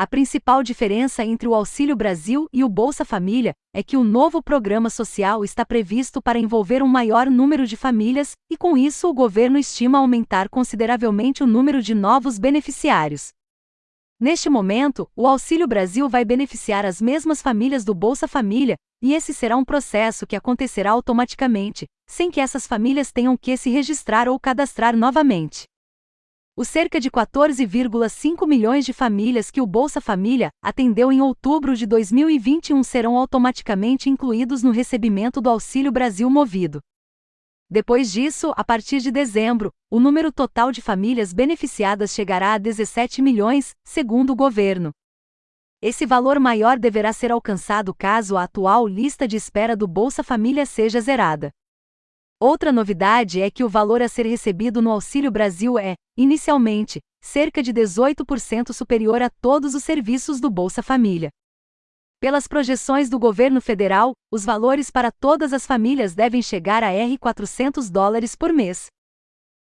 A principal diferença entre o Auxílio Brasil e o Bolsa Família é que o novo programa social está previsto para envolver um maior número de famílias, e com isso o governo estima aumentar consideravelmente o número de novos beneficiários. Neste momento, o Auxílio Brasil vai beneficiar as mesmas famílias do Bolsa Família, e esse será um processo que acontecerá automaticamente, sem que essas famílias tenham que se registrar ou cadastrar novamente. Os cerca de 14,5 milhões de famílias que o Bolsa Família atendeu em outubro de 2021 serão automaticamente incluídos no recebimento do Auxílio Brasil Movido. Depois disso, a partir de dezembro, o número total de famílias beneficiadas chegará a 17 milhões, segundo o governo. Esse valor maior deverá ser alcançado caso a atual lista de espera do Bolsa Família seja zerada. Outra novidade é que o valor a ser recebido no Auxílio Brasil é, inicialmente, cerca de 18% superior a todos os serviços do Bolsa Família. Pelas projeções do governo federal, os valores para todas as famílias devem chegar a R$ 400 dólares por mês.